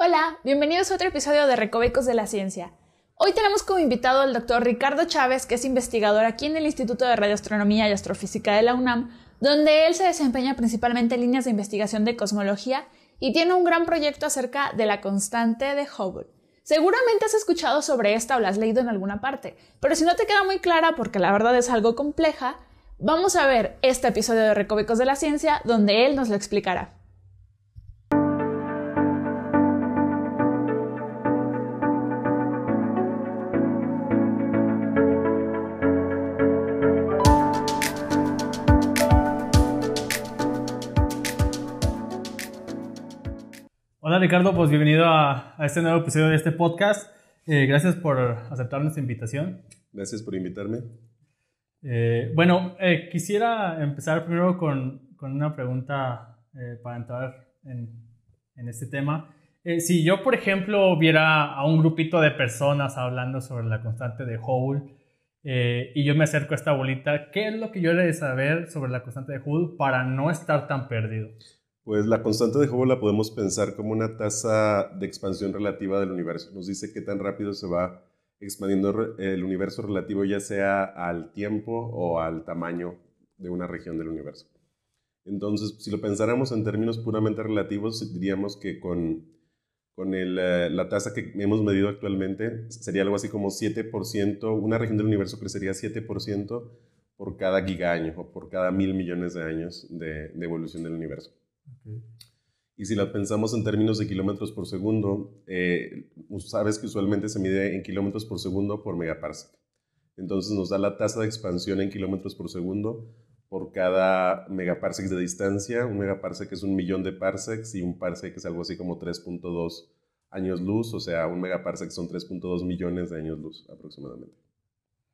Hola, bienvenidos a otro episodio de Recovecos de la Ciencia. Hoy tenemos como invitado al doctor Ricardo Chávez, que es investigador aquí en el Instituto de Radioastronomía y Astrofísica de la UNAM, donde él se desempeña principalmente en líneas de investigación de cosmología y tiene un gran proyecto acerca de la constante de Hubble. Seguramente has escuchado sobre esta o la has leído en alguna parte, pero si no te queda muy clara porque la verdad es algo compleja, vamos a ver este episodio de Recovecos de la Ciencia donde él nos lo explicará. Hola Ricardo, pues bienvenido a, este nuevo episodio de este podcast. Eh, gracias por aceptar nuestra invitación. Gracias por invitarme. Eh, bueno, eh, quisiera empezar primero con, con una pregunta para entrar en, en, este tema. si yo, por ejemplo, viera a un grupito de personas hablando sobre la constante de Hubble y yo me acerco a esta bolita, ¿qué es lo que yo le de saber sobre la constante de Hubble para no estar tan perdido? Pues la constante de Hubble la podemos pensar como una tasa de expansión relativa del universo. Nos dice qué tan rápido se va expandiendo el universo relativo ya sea al tiempo o al tamaño de una región del universo. Entonces, si lo pensáramos en términos puramente relativos, diríamos que con, eh, la tasa que hemos medido actualmente sería algo así como 7%, una región del universo crecería 7% por cada gigaño o por cada mil millones de años de evolución del universo. Y si la pensamos en términos de kilómetros por segundo, eh, sabes que usualmente se mide en kilómetros por segundo por megaparsec. Entonces nos da la tasa de expansión en kilómetros por segundo por cada megaparsec de distancia. Un megaparsec es un millón de parsecs y un parsec es algo así como 3.2 años luz, o sea, un megaparsec son 3.2 millones de años luz aproximadamente.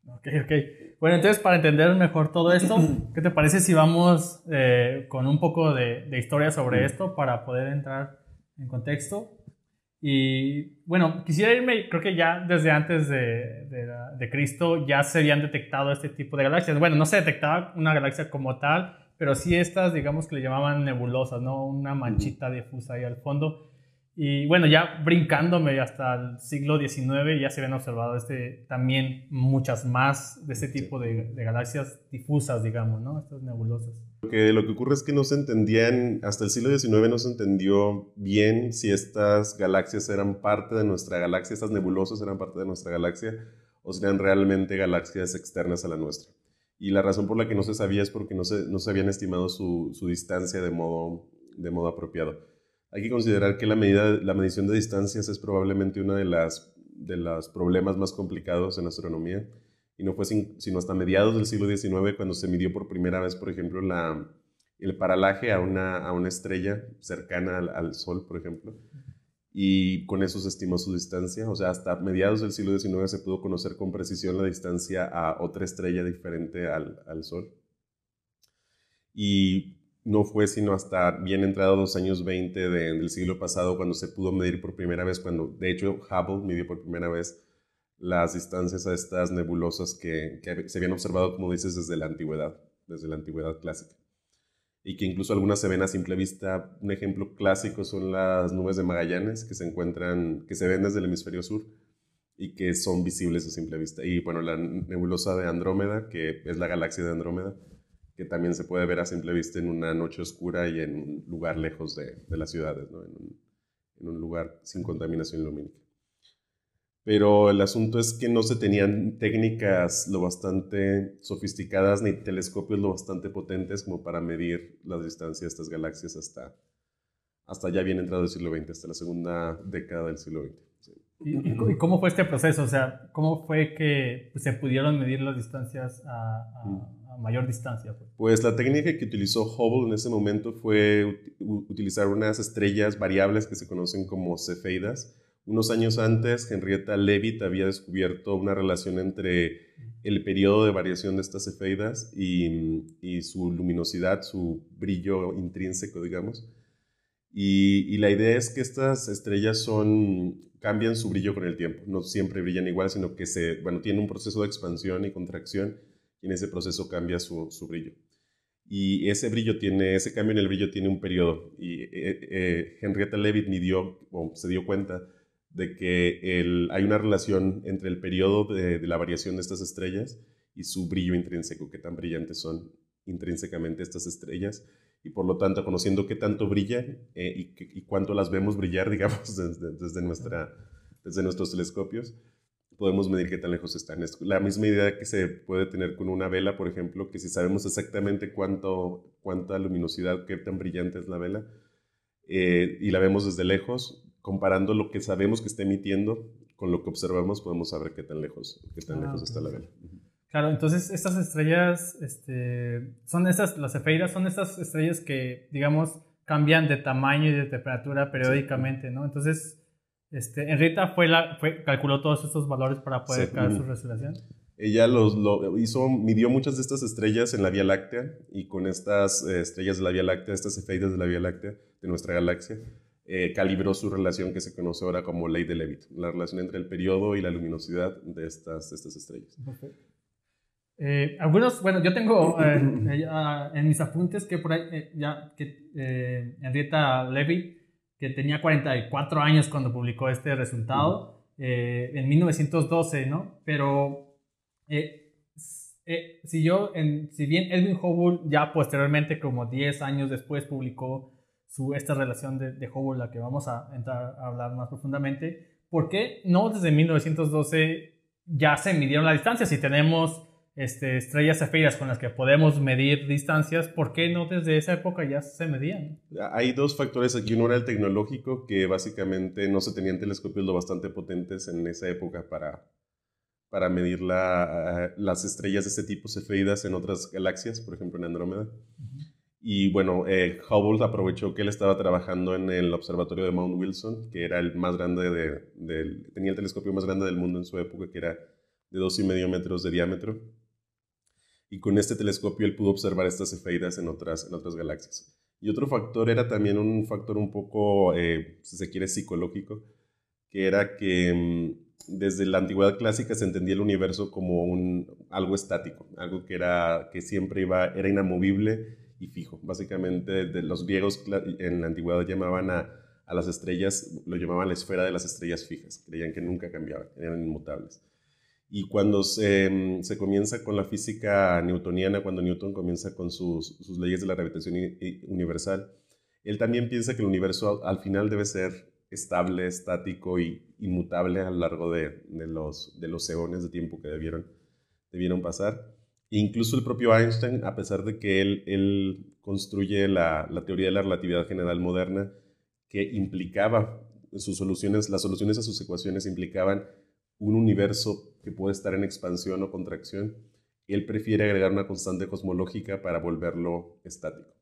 Ok, ok. Bueno, entonces para entender mejor todo esto, ¿qué te parece si vamos eh, con un poco de, historia sobre esto para poder entrar en contexto? Y bueno, quisiera irme, creo que ya desde antes de, de, Cristo ya se habían detectado este tipo de galaxias. Bueno, no se detectaba una galaxia como tal, pero sí estas, digamos que le llamaban nebulosas, ¿no? Una manchita difusa ahí al fondo. Y bueno, ya brincándome hasta el siglo XIX ya se habían observado este, también muchas más de este tipo de, galaxias difusas, digamos, ¿no? Estas nebulosas. Lo que, lo que ocurre es que no se entendían, hasta el siglo XIX no se entendió bien si estas galaxias eran parte de nuestra galaxia, estas nebulosas eran parte de nuestra galaxia o si eran realmente galaxias externas a la nuestra. Y la razón por la que no se sabía es porque no se, no se habían estimado su, su distancia de modo, de modo apropiado. Hay que considerar que la, medida, la medición de distancias es probablemente uno de, las, de los problemas más complicados en astronomía. Y no fue sino hasta mediados del siglo XIX cuando se midió por primera vez, por ejemplo, la, el paralaje a una, a una estrella cercana al, Sol, por ejemplo. Y con eso se estimó su distancia. O sea, hasta mediados del siglo XIX se pudo conocer con precisión la distancia a otra estrella diferente al, al Sol. Y no fue sino hasta bien entrados los años 20 del siglo pasado cuando se pudo medir por primera vez, cuando de hecho Hubble midió por primera vez las distancias a estas nebulosas que, se habían observado, como dices, desde la antigüedad, desde la antigüedad clásica. Y que incluso algunas se ven a simple vista. Un ejemplo clásico son las nubes de Magallanes que se encuentran, que se ven desde el hemisferio sur y que son visibles a simple vista. Y bueno, la nebulosa de Andrómeda, que es la galaxia de Andrómeda, que también se puede ver a simple vista en una noche oscura y en un lugar lejos de, de las ciudades, ¿no? en, un, en, un, lugar sin contaminación lumínica. Pero el asunto es que no se tenían técnicas lo bastante sofisticadas ni telescopios lo bastante potentes como para medir las distancias de estas galaxias hasta, hasta ya bien entrado el siglo XX, hasta la segunda década del siglo XX. ¿Y, cómo fue este proceso? O sea, ¿cómo fue que se pudieron medir las distancias a, a mm mayor distancia. Pues. pues. la técnica que utilizó Hubble en ese momento fue utilizar unas estrellas variables que se conocen como cefeidas. Unos años antes, Henrietta Leavitt había descubierto una relación entre el periodo de variación de estas cefeidas y, su luminosidad, su brillo intrínseco, digamos. Y, y, la idea es que estas estrellas son, cambian su brillo con el tiempo. No siempre brillan igual, sino que se, bueno, tienen un proceso de expansión y contracción y en ese proceso cambia su, brillo. Y ese brillo tiene, ese cambio en el brillo tiene un periodo. Y eh, eh, Henrietta Leavitt midió, o se dio cuenta de que el, hay una relación entre el periodo de, la variación de estas estrellas y su brillo intrínseco, qué tan brillantes son intrínsecamente estas estrellas. Y por lo tanto, conociendo qué tanto brillan y, y, cuánto las vemos brillar, digamos, desde, desde, nuestra, desde nuestros telescopios, podemos medir qué tan lejos están. Es la misma idea que se puede tener con una vela, por ejemplo, que si sabemos exactamente cuánto, cuánta luminosidad, qué tan brillante es la vela, eh, y la vemos desde lejos, comparando lo que sabemos que está emitiendo con lo que observamos, podemos saber qué tan lejos, qué tan ah, lejos está la vela. Claro, entonces estas estrellas, este, son estas, las efeiras son estas estrellas que, digamos, cambian de tamaño y de temperatura periódicamente, ¿no? Entonces, este, Enrita fue la, fue, calculó todos estos valores para poder crear su resolución. Ella los, lo hizo, midió muchas de estas estrellas en la Vía Láctea y con estas eh, estrellas de la Vía Láctea, estas efeidas de la Vía Láctea, de nuestra galaxia, eh, calibró su relación que se conoce ahora como ley de Levitt, la relación entre el periodo y la luminosidad de estas, estas estrellas. Eh, algunos, bueno, yo tengo en mis apuntes que por ahí, ya que Henrietta Levitt que tenía 44 años cuando publicó este resultado, eh, en 1912, ¿no? Pero eh, eh, si yo, en, si bien Edwin Hubble ya posteriormente, como 10 años después, publicó su, esta relación de, de Hubble, la que vamos a entrar a hablar más profundamente, ¿por qué no desde 1912 ya se midieron las distancias? Si tenemos este, estrellas efímeras con las que podemos medir distancias, ¿por qué no desde esa época ya se medían? Hay dos factores aquí. Uno era el tecnológico, que básicamente no se tenían telescopios lo bastante potentes en esa época para, para medir la, las estrellas de este tipo cefeidas en otras galaxias, por ejemplo en Andrómeda. Y bueno, eh, Hubble aprovechó que él estaba trabajando en el observatorio de Mount Wilson, que era el más grande de, tenía el telescopio más grande del mundo en su época, que era de dos y medio metros de diámetro y con este telescopio él pudo observar estas efeidas en otras, en otras galaxias. Y otro factor era también un factor un poco, eh, si se quiere, psicológico, que era que mm, desde la antigüedad clásica se entendía el universo como un, algo estático, algo que, era, que siempre iba, era inamovible y fijo. Básicamente de los griegos en la antigüedad llamaban a, a las estrellas, lo llamaban la esfera de las estrellas fijas, creían que nunca cambiaban, eran inmutables. Y cuando se, se, comienza con la física newtoniana, cuando Newton comienza con sus, leyes de la gravitación universal, él también piensa que el universo al final debe ser estable, estático y inmutable a lo largo de, los, de eones de tiempo que debieron, debieron pasar. E incluso el propio Einstein, a pesar de que él, él construye la, la teoría de la relatividad general moderna, que implicaba sus soluciones, las soluciones a sus ecuaciones implicaban un universo que puede estar en expansión o contracción, él prefiere agregar una constante cosmológica para volverlo estático,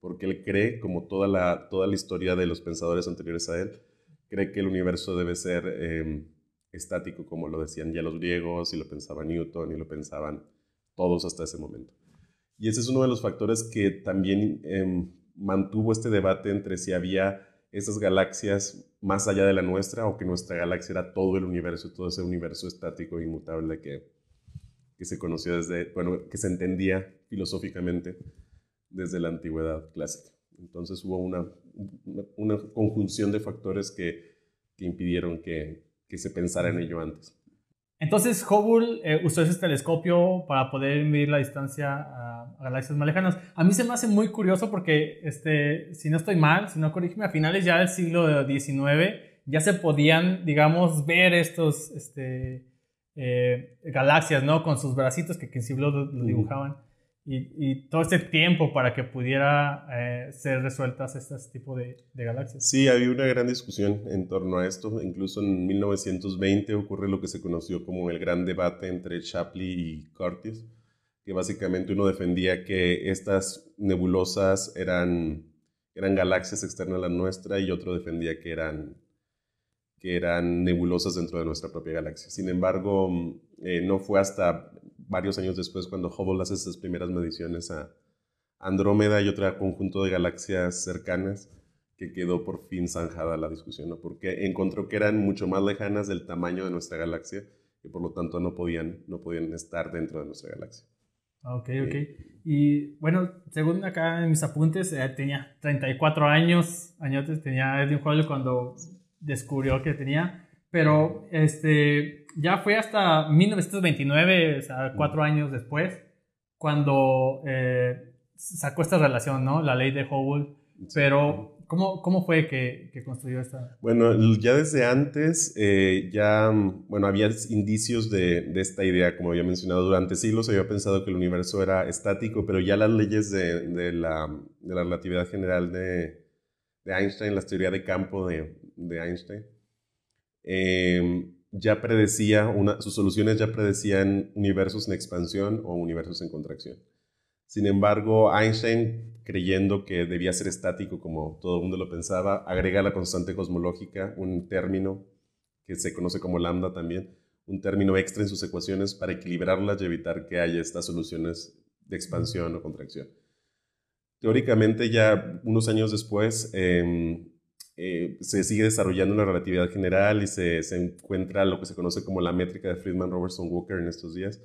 porque él cree, como toda la, toda la historia de los pensadores anteriores a él, cree que el universo debe ser em, estático, como lo decían ya los griegos, y lo pensaba Newton, y lo pensaban todos hasta ese momento. Y ese es uno de los factores que también em, mantuvo este debate entre si había esas galaxias más allá de la nuestra o que nuestra galaxia era todo el universo, todo ese universo estático e inmutable que, que se conoció desde, bueno, que se entendía filosóficamente desde la antigüedad clásica. Entonces hubo una, conjunción de factores que, impidieron que se pensara en ello antes. Entonces Hubble eh, usó ese telescopio para poder medir la distancia a, galaxias más lejanas. A mí se me hace muy curioso porque, este, si no estoy mal, si no corrígeme, a finales ya del siglo XIX ya se podían, digamos, ver estos este, eh, galaxias, ¿no? Con sus bracitos que, que sí lo, dibujaban y, todo este tiempo para que pudiera eh, ser resueltas este tipo de, galaxias. Sí, había una gran discusión en torno a esto. Incluso en 1920 ocurre lo que se conoció como el gran debate entre Shapley y Curtis, que básicamente uno defendía que estas nebulosas eran, eran galaxias externas a la nuestra y otro defendía que eran, que eran nebulosas dentro de nuestra propia galaxia. Sin embargo, eh, no fue hasta varios años después cuando Hubble hace esas primeras mediciones a Andrómeda y otro conjunto de galaxias cercanas que quedó por fin zanjada la discusión, ¿no? porque encontró que eran mucho más lejanas del tamaño de nuestra galaxia y por lo tanto no podían, no podían estar dentro de nuestra galaxia. Ok, ok. Y bueno, según acá en mis apuntes, eh, tenía 34 años, años tenía Edwin Hubble cuando descubrió que tenía, pero este, ya fue hasta 1929, o sea, cuatro años después, cuando eh, sacó esta relación, ¿no? La ley de Hubble. Pero ¿Cómo, ¿Cómo, fue que, que, construyó esta? Bueno, ya desde antes, eh, ya, bueno, había indicios de, de, esta idea, como había mencionado, durante siglos había pensado que el universo era estático, pero ya las leyes de, de, la, de la, relatividad general de, Einstein, las teorías de campo de, Einstein, eh, ya predecía, sus soluciones ya predecían universos en expansión o universos en contracción. Sin embargo, Einstein, creyendo que debía ser estático como todo el mundo lo pensaba, agrega la constante cosmológica, un término que se conoce como lambda también, un término extra en sus ecuaciones para equilibrarlas y evitar que haya estas soluciones de expansión o contracción. Teóricamente, ya unos años después, em, eh, se sigue desarrollando la relatividad general y se, se encuentra lo que se conoce como la métrica de Friedman-Robertson-Walker en estos días,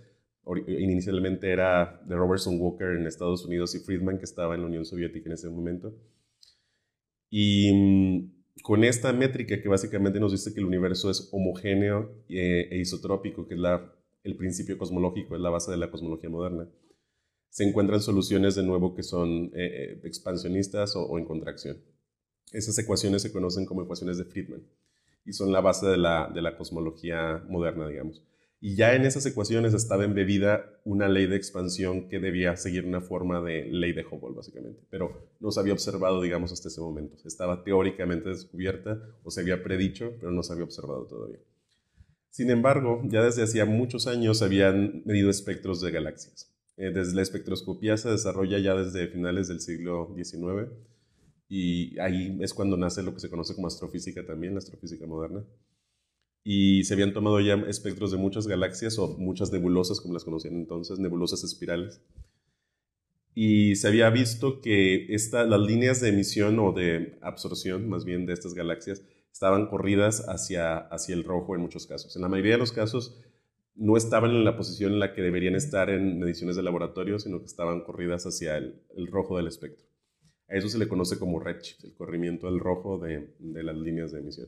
inicialmente era de Robertson Walker en Estados Unidos y Friedman, que estaba en la Unión Soviética en ese momento. Y mm, con esta métrica que básicamente nos dice que el universo es homogéneo e, e isotrópico, que es la, el principio cosmológico, es la base de la cosmología moderna, se encuentran soluciones de nuevo que son eh, eh, expansionistas o, en contracción. Esas ecuaciones se conocen como ecuaciones de Friedman y son la base de la, cosmología moderna, digamos. Y ya en esas ecuaciones estaba embebida una ley de expansión que debía seguir una forma de ley de Hubble, básicamente. Pero no se había observado, digamos, hasta ese momento. Estaba teóricamente descubierta o se había predicho, pero no se había observado todavía. Sin embargo, ya desde hacía muchos años se habían medido espectros de galaxias. Eh, desde la espectroscopía se desarrolla ya desde finales del siglo XIX y ahí es cuando nace lo que se conoce como astrofísica también, la astrofísica moderna y se habían tomado ya espectros de muchas galaxias o muchas nebulosas, como las conocían entonces, nebulosas espirales. Y se había visto que esta, las líneas de emisión o de absorción, más bien, de estas galaxias, estaban corridas hacia, hacia el rojo en muchos casos. En la mayoría de los casos no estaban en la posición en la que deberían estar en mediciones de laboratorio, sino que estaban corridas hacia el, el rojo del espectro. A eso se le conoce como redshift, el corrimiento del rojo de, de las líneas de emisión.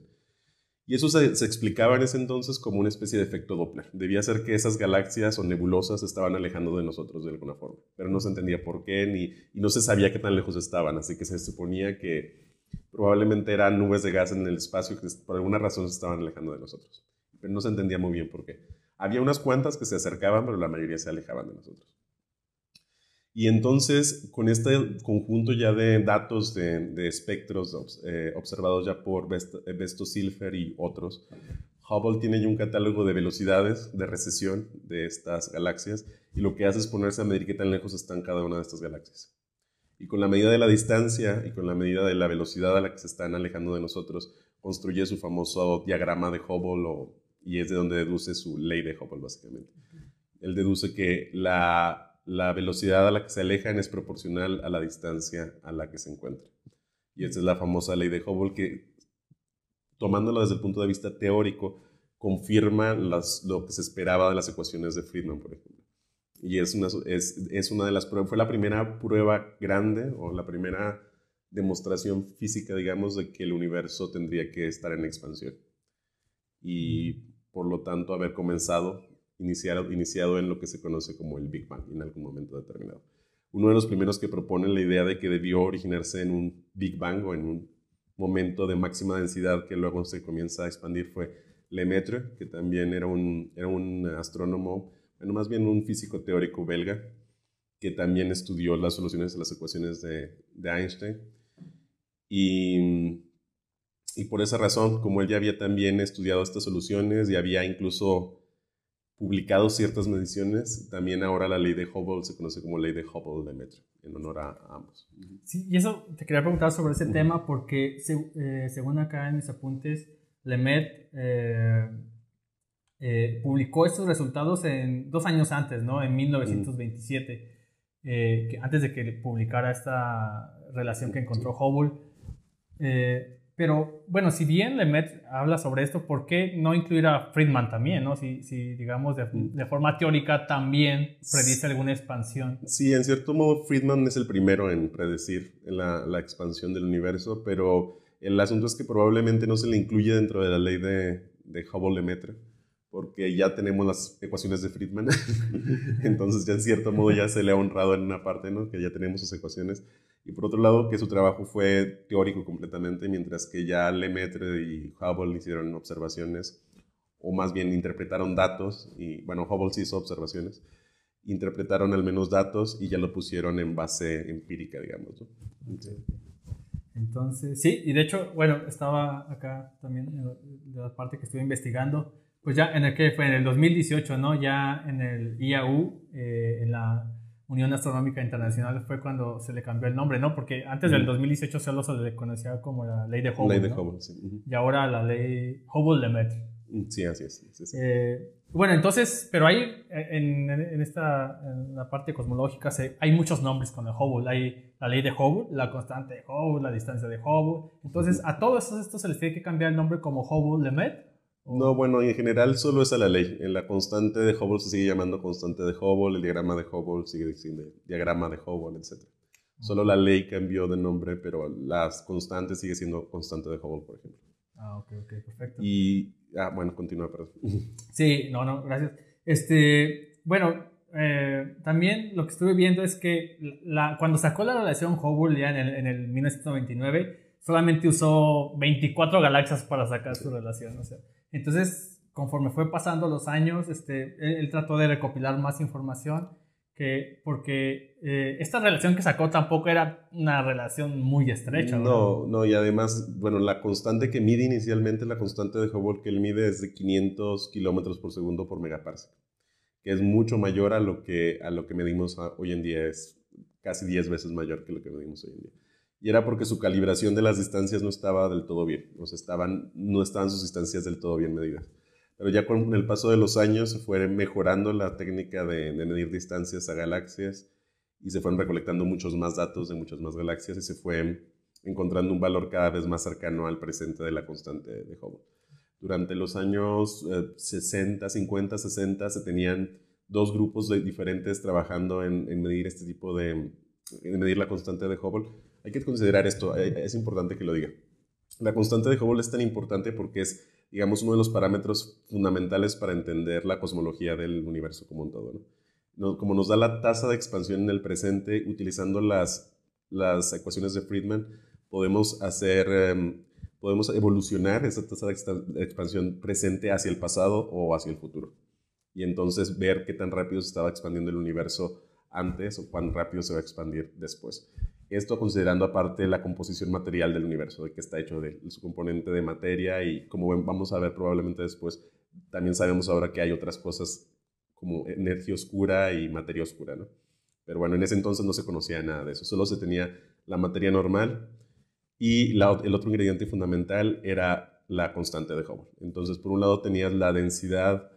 Y eso se, explicaba en ese entonces como una especie de efecto Doppler. Debía ser que esas galaxias o nebulosas estaban alejando de nosotros de alguna forma, pero no se entendía por qué ni, y no se sabía qué tan lejos estaban, así que se suponía que probablemente eran nubes de gas en el espacio que por alguna razón se estaban alejando de nosotros, pero no se entendía muy bien por qué. Había unas cuantas que se acercaban, pero la mayoría se alejaban de nosotros. Y entonces, con este conjunto ya de datos de, espectros eh, observados ya por Besto Silfer y otros, Hubble tiene ya un catálogo de velocidades de recesión de estas galaxias y lo que hace es ponerse a medir qué tan lejos están cada una de estas galaxias. Y con la medida de la distancia y con la medida de la velocidad a la que se están alejando de nosotros, construye su famoso diagrama de Hubble y es de donde deduce su ley de Hubble, básicamente. Él deduce que la la velocidad a la que se alejan es proporcional a la distancia a la que se encuentran. Y esta es la famosa ley de Hubble que, tomándolo desde el punto de vista teórico, confirma lo que se esperaba de las ecuaciones de Friedman, por ejemplo. Y es una, es, una de las pruebas, fue la primera prueba grande o la primera demostración física, digamos, de que el universo tendría que estar en expansión. Y por lo tanto haber comenzado iniciado, iniciado en lo que se conoce como el Big Bang en algún momento determinado. Uno de los primeros que propone la idea de que debió originarse en un Big Bang o en un momento de máxima densidad que luego se comienza a expandir fue Lemaitre, que también era un, era un astrónomo, bueno, más bien un físico teórico belga, que también estudió las soluciones de las ecuaciones de, de Einstein. Y, y por esa razón, como él ya había también estudiado estas soluciones y había incluso publicado ciertas mediciones, también ahora la ley de Hubble se conoce como ley de Hubble-Lemaitre, en honor a, ambos. Sí, y eso te quería preguntar sobre ese tema porque eh, según acá en mis apuntes, Lemaitre eh, eh, publicó estos resultados en, dos años antes, ¿no? En 1927, antes de que publicara esta relación que encontró Hubble. Pero bueno, si bien Lemet habla sobre esto, ¿por qué no incluir a Friedman también? ¿no? Si, si digamos, de, de, forma teórica también predice alguna expansión. Sí, en cierto modo Friedman es el primero en predecir la, la expansión del universo, pero el asunto es que probablemente no se le incluye dentro de la ley de, de Hubble-Lemaitre porque ya tenemos las ecuaciones de Friedman. Entonces, ya en cierto modo ya se le ha honrado en una parte, ¿no? Que ya tenemos sus ecuaciones. Y por otro lado, que su trabajo fue teórico completamente, mientras que ya Lemaitre y Hubble hicieron observaciones, o más bien interpretaron datos, y bueno, Hubble sí hizo observaciones, interpretaron al menos datos y ya lo pusieron en base empírica, digamos. Entonces, sí, y de hecho, bueno, estaba acá también en la parte que estuve investigando, pues ya en el que fue en el 2018, ¿no? Ya en el IAU, eh, en la Unión Astronómica Internacional, fue cuando se le cambió el nombre, ¿no? Porque antes del 2018 solo se le conocía como la ley de Hubble. Ley de Hubble, sí. Y ahora la ley Hubble-Lemaitre. Sí, así es. Eh, bueno, entonces, pero ahí en, en, esta en la parte cosmológica se, hay muchos nombres con el Hubble. Hay la ley de Hubble, la constante de Hubble, la distancia de Hubble. Entonces, a todos estos se les tiene que cambiar el nombre como Hubble-Lemaitre no, bueno, en general solo es a la ley. En la constante de Hubble se sigue llamando constante de Hubble, el diagrama de Hubble sigue siendo diagrama de Hubble, etc. Solo la ley cambió de nombre, pero las constantes sigue siendo constante de Hubble, por ejemplo. Ah, ok, ok, perfecto. Y, ah, bueno, continúa, perdón. Sí, no, no, gracias. Este, bueno, eh, también lo que estuve viendo es que la, cuando sacó la relación Hubble ya en el, en el 1999, solamente usó 24 galaxias para sacar su relación, entonces, conforme fue pasando los años, este, él, trató de recopilar más información, que, porque eh, esta relación que sacó tampoco era una relación muy estrecha. No, no, y además, bueno, la constante que mide inicialmente, la constante de Hubble que él mide es de 500 kilómetros por segundo por megaparsec, que es mucho mayor a lo que, a lo que medimos hoy en día, es casi 10 veces mayor que lo que medimos hoy en día y era porque su calibración de las distancias no estaba del todo bien, o sea, estaban, no estaban sus distancias del todo bien medidas. Pero ya con el paso de los años se fue mejorando la técnica de, medir distancias a galaxias y se fueron recolectando muchos más datos de muchas más galaxias y se fue encontrando un valor cada vez más cercano al presente de la constante de Hubble. Durante los años 60, 50, 60 se tenían dos grupos diferentes trabajando en, en medir este tipo de, en medir la constante de Hubble hay que considerar esto, eh, es importante que lo diga. La constante de Hubble es tan importante porque es, digamos, uno de los parámetros fundamentales para entender la cosmología del universo como un todo. ¿no? Como nos da la tasa de expansión en el presente, utilizando las, las ecuaciones de Friedman, podemos hacer, em, podemos evolucionar esa tasa de expansión presente hacia el pasado o hacia el futuro. Y entonces ver qué tan rápido se estaba expandiendo el universo antes o cuán rápido se va a expandir después. Esto considerando aparte la composición material del universo, de que está hecho de su componente de materia y como vamos a ver probablemente después, también sabemos ahora que hay otras cosas como energía oscura y materia oscura, ¿no? Pero bueno, en ese entonces no se conocía nada de eso, solo se tenía la materia normal y el otro ingrediente fundamental era la constante de Hubble. Entonces, por un lado tenías la densidad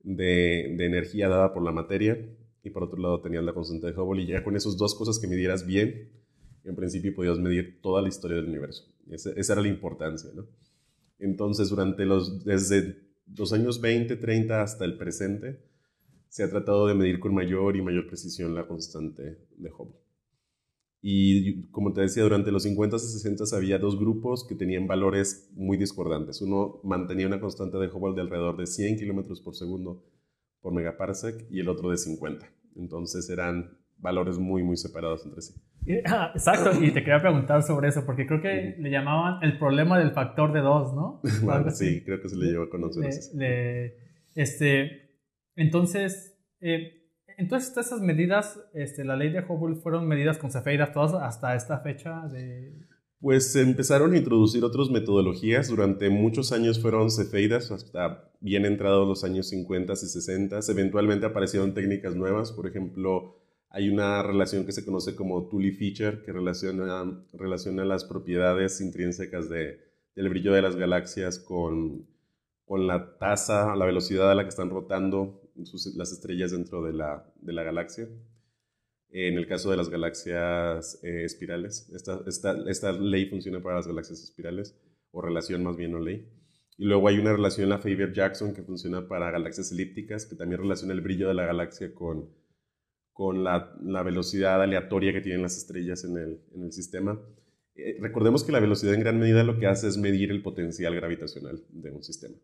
de, de energía dada por la materia y por otro lado tenías la constante de Hubble y ya con esas dos cosas que midieras bien, en principio podías medir toda la historia del universo. esa era la importancia, ¿no? Entonces, durante los, desde los años 20, 30 hasta el presente, se ha tratado de medir con mayor y mayor precisión la constante de Hubble. Y como te decía, durante los 50 y 60 había dos grupos que tenían valores muy discordantes. Uno mantenía una constante de Hubble de alrededor de 100 kilómetros por segundo por megaparsec y el otro de 50. Entonces eran valores muy, muy separados entre sí. Ah, exacto, y te quería preguntar sobre eso, porque creo que le llamaban el problema del factor de dos, ¿no? sí, creo que se le llevó a conocer. este, entonces, eh, entonces todas esas medidas, este, la ley de Hubble fueron medidas con cefeidas todas hasta esta fecha de... Pues se empezaron a introducir otras metodologías. Durante muchos años fueron cefeidas, hasta bien entrados los años 50 y 60. Eventualmente aparecieron técnicas nuevas, por ejemplo, hay una relación que se conoce como Tully feature, que relaciona, relaciona las propiedades intrínsecas de, del brillo de las galaxias con, con la tasa, la velocidad a la que están rotando las estrellas dentro de la, de la, galaxia. En el caso de las galaxias eh, espirales, esta, esta, esta, ley funciona para las galaxias espirales. o relación más bien o ley. Y luego hay una relación, la Faber-Jackson, que funciona para galaxias elípticas, que también relaciona el brillo de la galaxia con, con la, velocidad aleatoria que tienen las estrellas en el, sistema. Eh, recordemos que la velocidad en gran medida lo que hace es medir el potencial gravitacional de un sistema.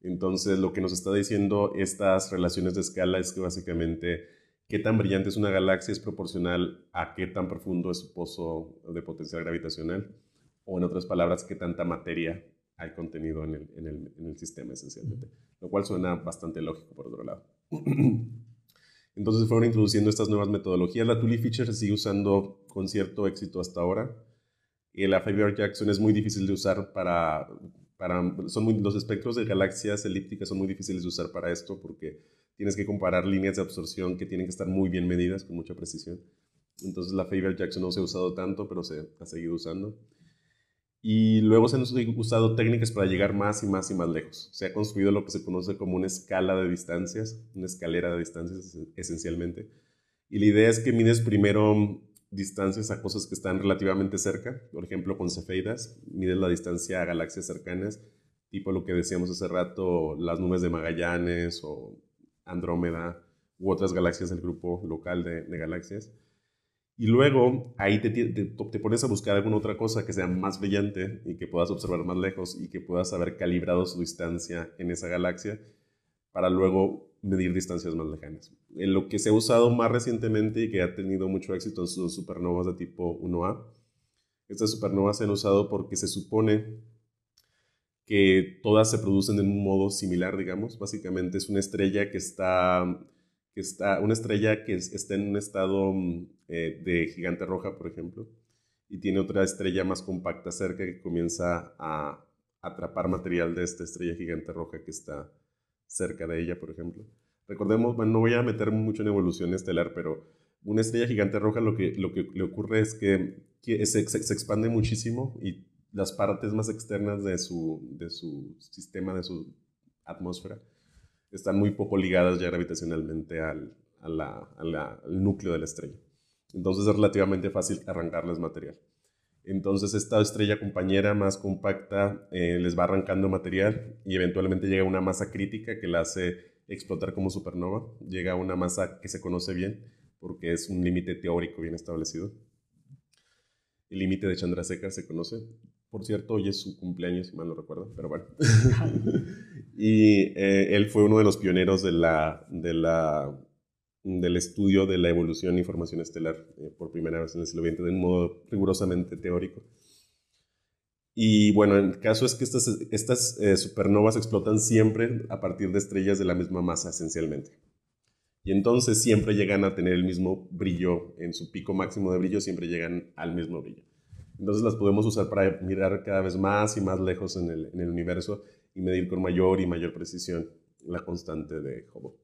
Entonces, lo que nos está diciendo estas relaciones de escala es que básicamente qué tan brillante es una galaxia es proporcional a qué tan profundo es su pozo de potencial gravitacional, o en otras palabras, qué tanta materia hay contenido en el sistema esencialmente, lo cual suena bastante lógico por otro lado. Entonces fueron introduciendo estas nuevas metodologías. La Tully Feature se sigue usando con cierto éxito hasta ahora. La Faber-Jackson es muy difícil de usar para... para son muy, los espectros de galaxias elípticas son muy difíciles de usar para esto porque tienes que comparar líneas de absorción que tienen que estar muy bien medidas con mucha precisión. Entonces la Faber-Jackson no se ha usado tanto, pero se ha seguido usando. Y luego se han usado técnicas para llegar más y más y más lejos. Se ha construido lo que se conoce como una escala de distancias, una escalera de distancias esencialmente. Y la idea es que mides primero distancias a cosas que están relativamente cerca, por ejemplo con cefeidas, mides la distancia a galaxias cercanas, tipo lo que decíamos hace rato, las nubes de Magallanes o Andrómeda u otras galaxias del grupo local de galaxias. Y luego ahí te, te, pones a buscar alguna otra cosa que sea más brillante y que puedas observar más lejos y que puedas haber calibrado su distancia en esa galaxia para luego medir distancias más lejanas. En lo que se ha usado más recientemente y que ha tenido mucho éxito son supernovas de tipo 1A. Estas supernovas se han usado porque se supone que todas se producen de un modo similar, digamos. Básicamente es una estrella que está está, una estrella que está en un estado mm, eh, de gigante roja, por ejemplo, y tiene otra estrella más compacta cerca que comienza a atrapar material de esta estrella gigante roja que está cerca de ella, por ejemplo. Recordemos, bueno, no voy a meter mucho en evolución estelar, pero una estrella gigante roja lo que, lo que le ocurre es que, se, se, expande muchísimo y las partes más externas de su, de su sistema, de su atmósfera, están muy poco ligadas ya gravitacionalmente al, núcleo de la estrella. Entonces es relativamente fácil arrancarles material. Entonces esta estrella compañera más compacta eh, les va arrancando material y eventualmente llega a una masa crítica que la hace explotar como supernova. Llega a una masa que se conoce bien porque es un límite teórico bien establecido. El límite de Chandrasekhar se conoce. Por cierto, hoy es su cumpleaños, si mal no recuerdo, pero bueno. y eh, él fue uno de los pioneros del estudio de la evolución y formación estelar eh, por primera vez en el siglo XX de un modo rigurosamente teórico. Y bueno, el caso es que estas, eh, supernovas explotan siempre a partir de estrellas de la misma masa, esencialmente. Y entonces siempre llegan a tener el mismo brillo, en su pico máximo de brillo siempre llegan al mismo brillo. Entonces las podemos usar para mirar cada vez más y más lejos en el universo y medir con mayor y mayor precisión la constante de Hubble.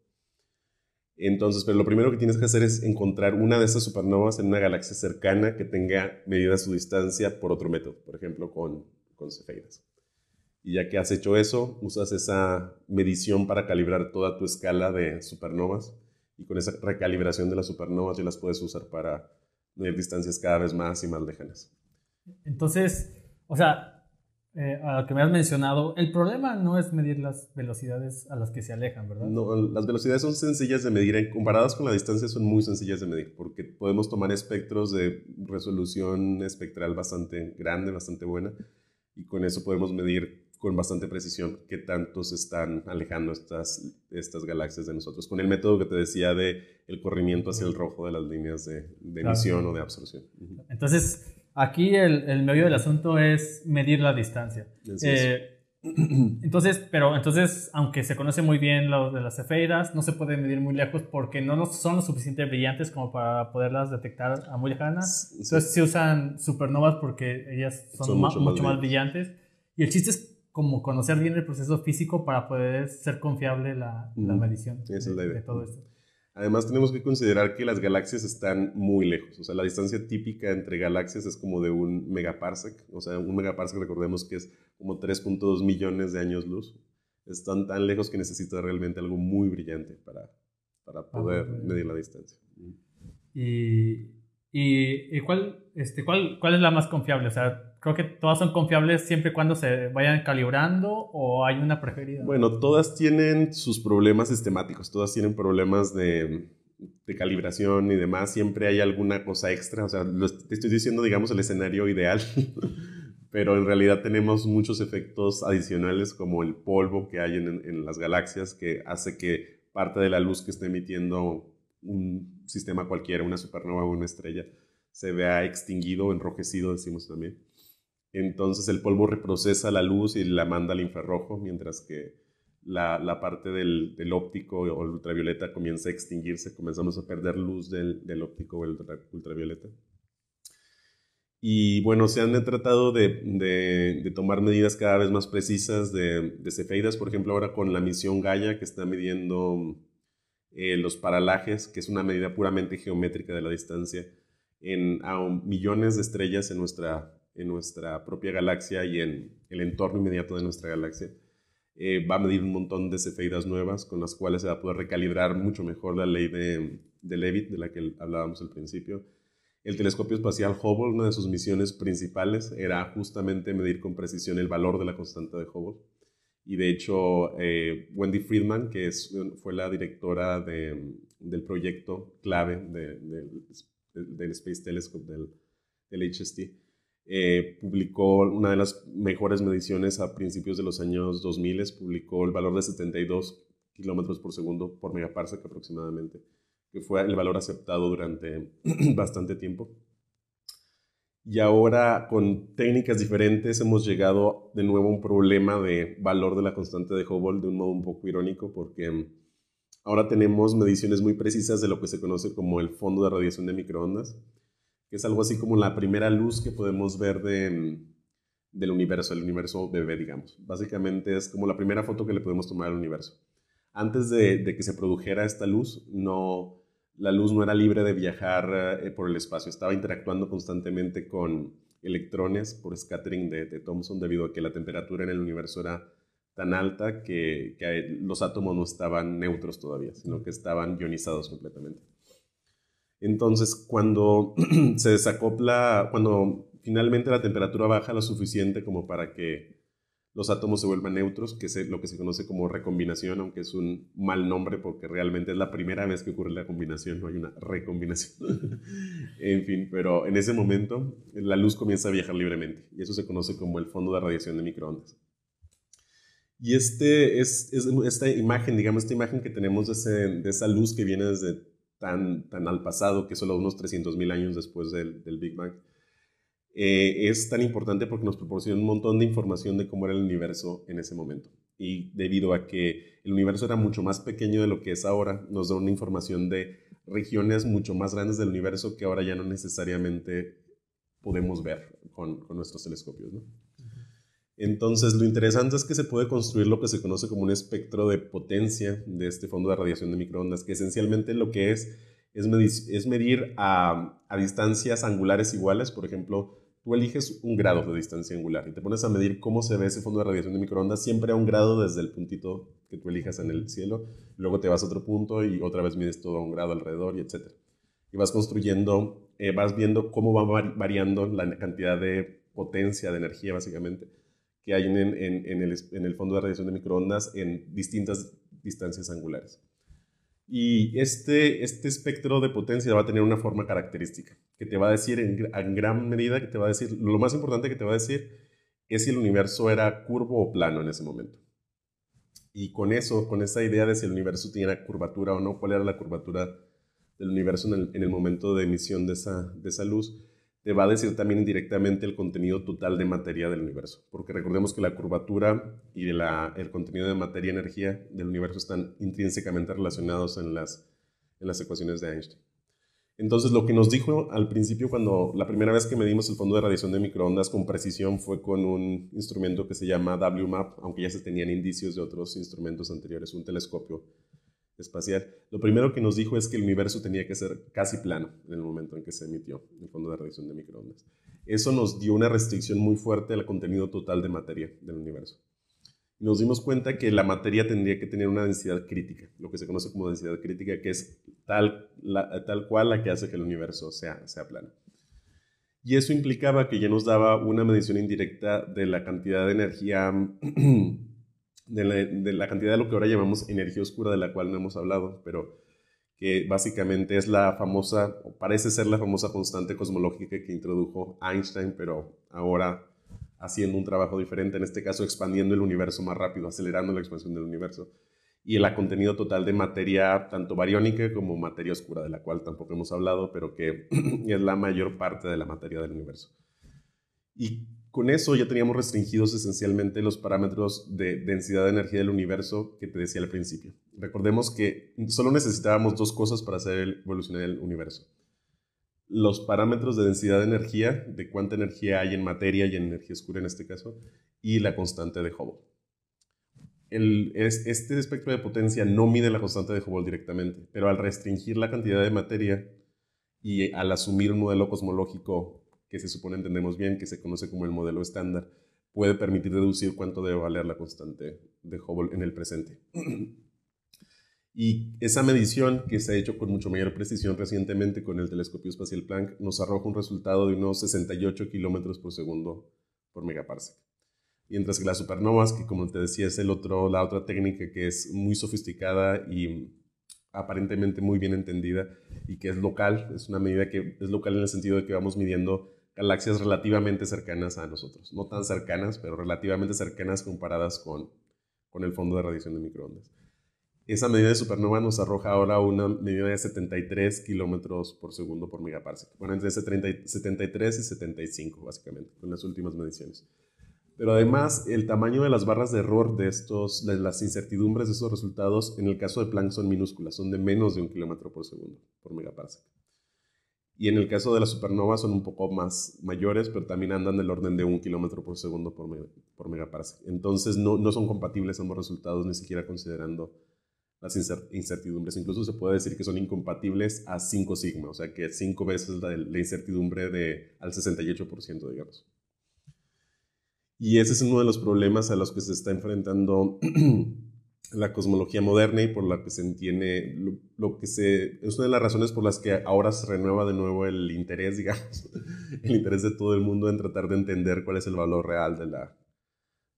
Entonces, pero lo primero que tienes que hacer es encontrar una de esas supernovas en una galaxia cercana que tenga medida su distancia por otro método, por ejemplo, con, con cefeidas. Y ya que has hecho eso, usas esa medición para calibrar toda tu escala de supernovas y con esa recalibración de las supernovas ya las puedes usar para medir distancias cada vez más y más lejanas. Entonces, o sea, eh, a lo que me has mencionado, el problema no es medir las velocidades a las que se alejan, ¿verdad? No, las velocidades son sencillas de medir, comparadas con la distancia son muy sencillas de medir, porque podemos tomar espectros de resolución espectral bastante grande, bastante buena, y con eso podemos medir con bastante precisión qué tanto se están alejando estas, estas galaxias de nosotros, con el método que te decía de el corrimiento hacia el rojo de las líneas de, emisión o de absorción. Entonces, Aquí el, el, medio del asunto es medir la distancia. Eh, entonces, pero entonces, aunque se conoce muy bien lo de las cefeidas, no se puede medir muy lejos porque no son lo suficientemente brillantes como para poderlas detectar a muy lejanas. Entonces se usan supernovas porque ellas son, mucho, más, brillantes. Y el chiste es como conocer bien el proceso físico para poder ser confiable la, la medición de todo esto. Además, tenemos que considerar que las galaxias están muy lejos. O sea, la distancia típica entre galaxias es como de un megaparsec. O sea, un megaparsec, recordemos que es como 3.2 millones de años luz. Están tan lejos que necesita realmente algo muy brillante para, para ah, poder medir la distancia. ¿Y, y, cuál, este, cuál, cuál es la más confiable? O sea, creo que todas son confiables siempre y cuando se vayan calibrando o hay una preferida. Bueno, todas tienen sus problemas sistemáticos, todas tienen problemas de, calibración y demás. Siempre hay alguna cosa extra. O sea, te estoy diciendo, digamos, el escenario ideal. pero en realidad tenemos muchos efectos adicionales como el polvo que hay en, en, las galaxias que hace que parte de la luz que esté emitiendo un sistema cualquiera, una supernova o una estrella, se vea extinguido enrojecido, decimos también. Entonces el polvo reprocesa la luz y la manda al infrarrojo, mientras que la, parte del, óptico o ultravioleta comienza a extinguirse, comenzamos a perder luz del, óptico o el ultravioleta. Y bueno, se han tratado de, de, tomar medidas cada vez más precisas de, de, cefeidas, por ejemplo, ahora con la misión Gaia, que está midiendo eh, los paralajes, que es una medida puramente geométrica de la distancia, en a millones de estrellas en nuestra, en nuestra propia galaxia y en el entorno inmediato de nuestra galaxia. Eh, va a medir un montón de cefeidas nuevas con las cuales se va a poder recalibrar mucho mejor la ley de, de Leavitt, de la que hablábamos al principio el telescopio espacial Hubble, una de sus misiones principales era justamente medir con precisión el valor de la constante de Hubble. Y de hecho, eh, Wendy Friedman, que es, fue la directora del proyecto clave del Space Telescope, del HST, eh, publicó una de las mejores mediciones a principios de los años 2000, publicó el valor de 72 kilómetros por segundo por megaparsec aproximadamente que fue el valor aceptado durante bastante tiempo. Y ahora con técnicas diferentes hemos llegado de nuevo a un problema de valor de la constante de Hubble de un modo un poco irónico porque ahora tenemos mediciones muy precisas de lo que se conoce como el fondo de radiación de microondas, es algo así como la primera luz que podemos ver de, del universo, el universo bebé, digamos. Básicamente es como la primera foto que le podemos tomar al universo. Antes de, de que se produjera esta luz, no, la luz no era libre de viajar eh, por el espacio, estaba interactuando constantemente con electrones por scattering de, Thomson debido a que la temperatura en el universo era tan alta que, los átomos no estaban neutros todavía, sino que estaban ionizados completamente. Entonces, cuando se desacopla, cuando finalmente la temperatura baja lo suficiente como para que los átomos se vuelvan neutros, que es lo que se conoce como recombinación, aunque es un mal nombre porque realmente es la primera vez que ocurre la combinación, no hay una recombinación. en fin, pero en ese momento la luz comienza a viajar libremente y eso se conoce como el fondo de radiación de microondas. Y este, es, esta imagen, digamos, esta imagen que tenemos de, esa luz que viene desde tan, al pasado, que solo unos 300.000 años después del, Big Bang, eh, es tan importante porque nos proporciona un montón de información de cómo era el universo en ese momento. Y debido a que el universo era mucho más pequeño de lo que es ahora, nos da una información de regiones mucho más grandes del universo que ahora ya no necesariamente podemos ver con, nuestros telescopios. Entonces, lo interesante es que se puede construir lo que se conoce como un espectro de potencia de este fondo de radiación de microondas, que esencialmente lo que es es medir, a distancias angulares iguales, por ejemplo, tú eliges un grado de distancia angular y te pones a medir cómo se ve ese fondo de radiación de microondas siempre a un grado desde el puntito que tú elijas en el cielo, luego te vas a otro punto y otra vez mides todo a un grado alrededor y etc. Y vas construyendo, eh, vas viendo cómo va variando la cantidad de potencia, de energía básicamente, que hay en, el fondo de radiación de microondas en distintas distancias angulares. Y este, este espectro de potencia va a tener una forma característica, que te va a decir en, gran medida, que te va a decir, lo más importante que te va a decir es si el universo era curvo o plano en ese momento. Y con eso, con esa idea de si el universo tenía curvatura o no, cuál era la curvatura del universo en el, en el momento de emisión de esa, de esa luz, te va a decir también indirectamente el contenido total de materia del universo, porque recordemos que la curvatura y el contenido de materia y energía del universo están intrínsecamente relacionados en las, en las ecuaciones de Einstein. Entonces, lo que nos dijo al principio, cuando la primera vez que medimos el fondo de radiación de microondas con precisión, fue con un instrumento que se llama WMAP, aunque ya se tenían indicios de otros instrumentos anteriores, un telescopio espacial, lo primero que nos dijo es que el universo tenía que ser casi plano en el momento en que se emitió el fondo de radiación de microondas. Eso nos dio una restricción muy fuerte al contenido total de materia del universo. Nos dimos cuenta que la materia tendría que tener una densidad crítica, lo que se conoce como densidad crítica, que es tal, tal cual la que hace que el universo sea, sea plano. Y eso implicaba que ya nos daba una medición indirecta de la cantidad de energía, de la, cantidad de lo que ahora llamamos energía oscura, de la cual no hemos hablado, pero que básicamente es la famosa, o parece ser la famosa constante cosmológica que introdujo Einstein, pero ahora haciendo un trabajo diferente, en este caso expandiendo el universo más rápido, acelerando la expansión del universo, y el contenido total de materia, tanto bariónica como materia oscura, de la cual tampoco hemos hablado, pero que es la mayor parte de la materia del universo. Y con eso ya teníamos restringidos esencialmente los parámetros de densidad de energía del universo que te decía al principio. Recordemos que solo necesitábamos dos cosas para hacer evolucionar el universo los parámetros de densidad de energía, de cuánta energía hay en materia y en energía oscura en este caso, y la constante de Hubble. este espectro de potencia no mide la constante de Hubble directamente, pero al restringir la cantidad de materia y al asumir un modelo cosmológico que se supone entendemos bien, que se conoce como el modelo estándar, puede permitir deducir cuánto debe valer la constante de Hubble en el presente. Y esa medición, que se ha hecho con mucho mayor precisión recientemente con el telescopio espacial Planck, nos arroja un resultado de unos 68 kilómetros por segundo por megaparsec. Mientras que las supernovas, que como te decía es el otro, la otra técnica que es muy sofisticada y aparentemente muy bien entendida y que es local, es una medida que es local en el sentido de que vamos midiendo galaxias relativamente cercanas a nosotros, no tan cercanas, pero relativamente cercanas comparadas con, con el fondo de radiación de microondas. Esa medida de supernova nos arroja ahora una medida de 73 kilómetros por segundo por megaparsec. Bueno, entre 73 y 75, básicamente, con las últimas mediciones. Pero además, el tamaño de las barras de error de, estos, de las incertidumbres de estos resultados, en el caso de Planck son minúsculas, son de menos de un kilómetro por segundo por megaparsec. Y en el caso de las supernovas son un poco más mayores, pero también andan del orden de un kilómetro por segundo por, por megaparsec. Entonces, no, no son compatibles ambos resultados, ni siquiera considerando las incertidumbres. Incluso se puede decir que son incompatibles a 5 sigma, o sea que 5 veces la, incertidumbre de, al 68%, digamos. Y ese es uno de los problemas a los que se está enfrentando la cosmología moderna y por la que se entiende, lo, que se, es una de las razones por las que ahora se renueva de nuevo el interés, digamos, el interés de todo el mundo en tratar de entender cuál es el valor real de la,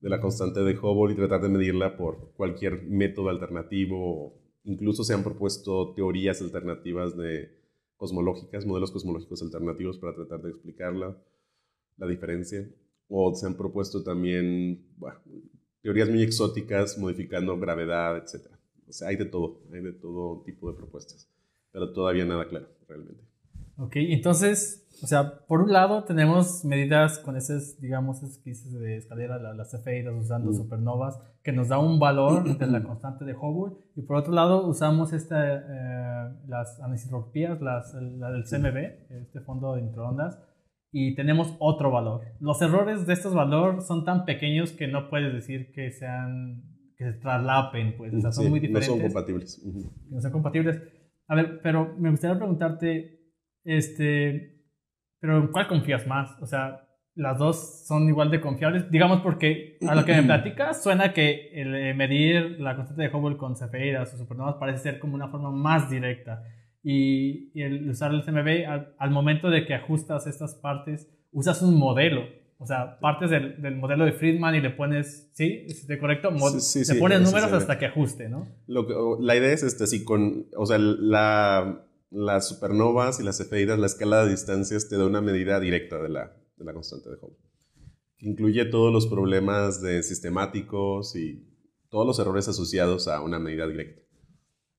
de la constante de Hubble y tratar de medirla por cualquier método alternativo. Incluso se han propuesto teorías alternativas de cosmológicas, modelos cosmológicos alternativos para tratar de explicarla, la diferencia. O se han propuesto también teorías muy exóticas modificando gravedad, etc. O sea, hay de todo, hay de todo tipo de propuestas, pero todavía nada claro, realmente. Ok, entonces o sea, por un lado tenemos medidas con esas, digamos, esas de escalera, las cefeidas usando mm. supernovas, que nos da un valor de la constante de Hubble. Y por otro lado usamos esta, eh, las anisotropías, las, la del CMB, este fondo de microondas, y tenemos otro valor. Los errores de estos valores son tan pequeños que no puedes decir que sean que se traslapen, pues, o sea, son muy diferentes. No son compatibles. No son compatibles. A ver, pero me gustaría preguntarte, este, pero ¿en cuál confías más? O sea, las dos son igual de confiables, digamos porque a lo que me platicas suena que el medir la constante de Hubble con cefeidas o supernovas parece ser como una forma más directa y, el usar el CMB al, momento de que ajustas estas partes usas un modelo, o sea, partes del, del modelo de Friedman y le pones, ¿sí? ¿Es correcto? sí, sí, le pones números hasta que ajuste, ¿no? Lo la idea es este, sí, con, o sea, la las supernovas y las cefeidas, la escala de distancias te da una medida directa de la, de la constante de Hubble, que incluye todos los problemas de sistemáticos y todos los errores asociados a una medida directa.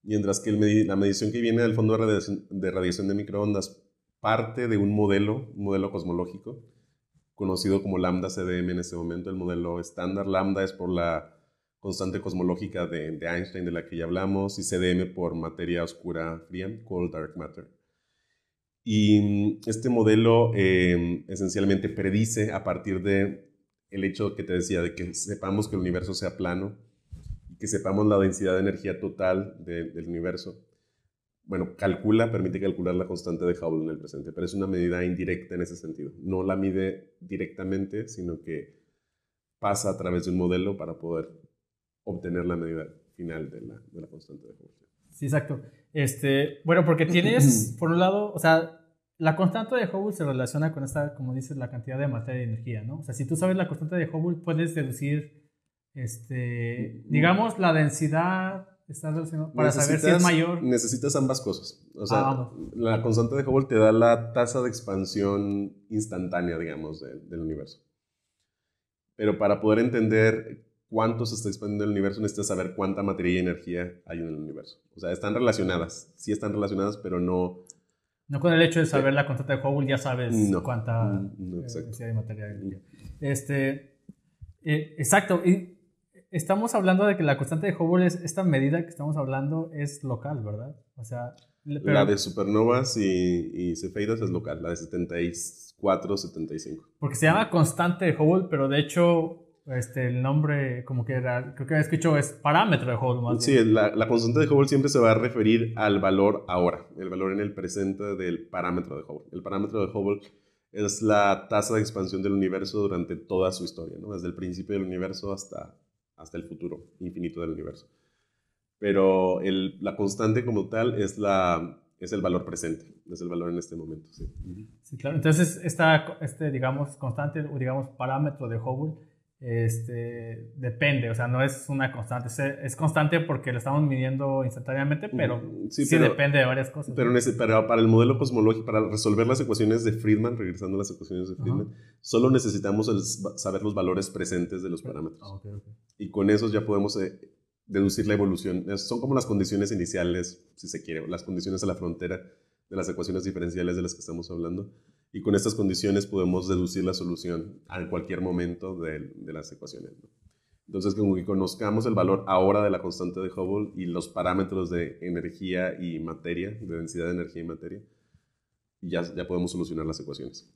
Mientras que la medición que viene del fondo de radiación, de microondas parte de un modelo, modelo cosmológico, conocido como lambda CDM en este momento. El modelo estándar lambda es por la constante cosmológica de, Einstein de la que ya hablamos y CDM por materia oscura fría, cold dark matter. Y mm, este modelo em, esencialmente predice a partir de el hecho que te decía de que sepamos que el universo sea plano que sepamos la densidad de energía total del universo. Bueno, calcula, permite calcular la constante de Hubble en el presente, pero es una medida indirecta en ese sentido. No la mide directamente, sino que pasa a través de un modelo para poder obtener la medida final de la, de la constante de Hubble. Sí, exacto. Este, bueno, porque tienes, por un lado, o sea, la constante de Hubble se relaciona con esta, como dices, la cantidad de materia y energía, ¿no? O sea, si tú sabes la constante de Hubble, puedes deducir, este, digamos, la densidad está relacionada para saber si es mayor. Necesitas ambas cosas. O sea, ah, la constante de Hubble te da la tasa de expansión instantánea, digamos, del universo. Pero para poder entender cuánto se está expandiendo el universo, necesitas saber cuánta materia y energía hay en el universo. O sea, están relacionadas, sí están relacionadas, pero no... No con el hecho de saber la constante de Hubble ya sabes cuánta no, de materia y energía. Este, eh, exacto, y estamos hablando de que la constante de Hubble es esta medida que estamos hablando es local, ¿verdad? O sea... la de supernovas y, y cefeidas es local, la de 74, 75. Porque se llama constante de Hubble, pero de hecho este, el nombre, como que era, creo que había escuchado, es parámetro de Hubble más Sí, la, la, constante de Hubble siempre se va a referir al valor ahora, el valor en el presente del parámetro de Hubble. El parámetro de Hubble es la tasa de expansión del universo durante toda su historia, ¿no? desde el principio del universo hasta, hasta el futuro infinito del universo. Pero la constante como tal es, la, es el valor presente, es el valor en este momento. Sí claro. Entonces, esta, este, digamos, constante o digamos parámetro de Hubble este, depende, o sea, no es una constante, es, constante porque lo estamos midiendo instantáneamente, pero sí, depende de varias cosas. Pero, para el modelo cosmológico, para resolver las ecuaciones de Friedman, regresando a las ecuaciones de Friedman, solo necesitamos saber los valores presentes de los parámetros. Ah, y con esos ya podemos eh, deducir la evolución. Son como las condiciones iniciales, si se quiere, las condiciones a la frontera de las ecuaciones diferenciales de las que estamos hablando y con estas condiciones podemos deducir la solución en cualquier momento de, las ecuaciones. Entonces, como que conozcamos el valor ahora de la constante de Hubble y los parámetros de energía y materia, de densidad de energía y materia, ya, ya podemos solucionar las ecuaciones.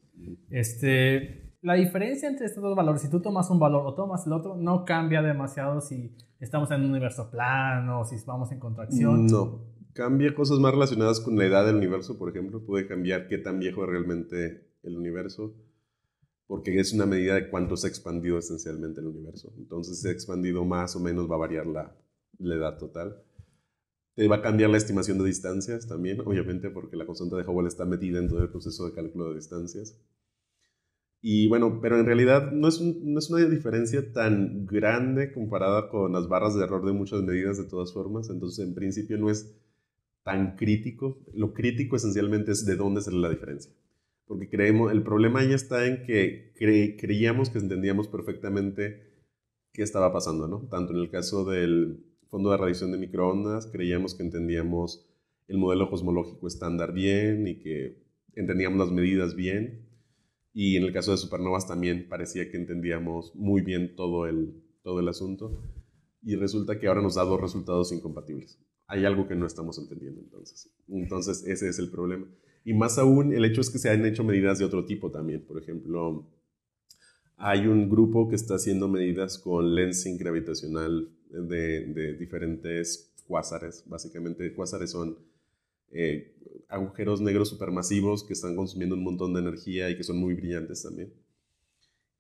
Este, la diferencia entre estos dos valores, si tú tomas un valor o tomas el otro, no cambia demasiado si estamos en un universo plano o si vamos en contracción. No, cambia cosas más relacionadas con la edad del universo, por ejemplo. Puede cambiar qué tan viejo es realmente el universo, porque es una medida de cuánto se ha expandido esencialmente el universo. Entonces, si se ha expandido más o menos, va a variar la, edad total. Te va a cambiar la estimación de distancias también, obviamente, porque la constante de Hubble está metida en todo el proceso de cálculo de distancias. Y bueno, pero en realidad no es, una diferencia tan grande comparada con las barras de error de muchas medidas de todas formas. Entonces, en principio no es tan crítico. Lo crítico esencialmente es de dónde sale la diferencia. Porque creemos, el problema ya está en que creíamos que entendíamos perfectamente qué estaba pasando, ¿no? Tanto en el caso del fondo de radiación de microondas, creíamos que entendíamos el modelo cosmológico estándar bien y que entendíamos las medidas bien. Y en el caso de supernovas también parecía que entendíamos muy bien todo el, todo el asunto. Y resulta que ahora nos da dos resultados incompatibles hay algo que no estamos entendiendo entonces. Entonces, ese es el problema. Y más aún, el hecho es que se han hecho medidas de otro tipo también. Por ejemplo, hay un grupo que está haciendo medidas con lensing gravitacional de, diferentes cuásares. Básicamente, cuásares son eh, agujeros negros supermasivos que están consumiendo un montón de energía y que son muy brillantes también.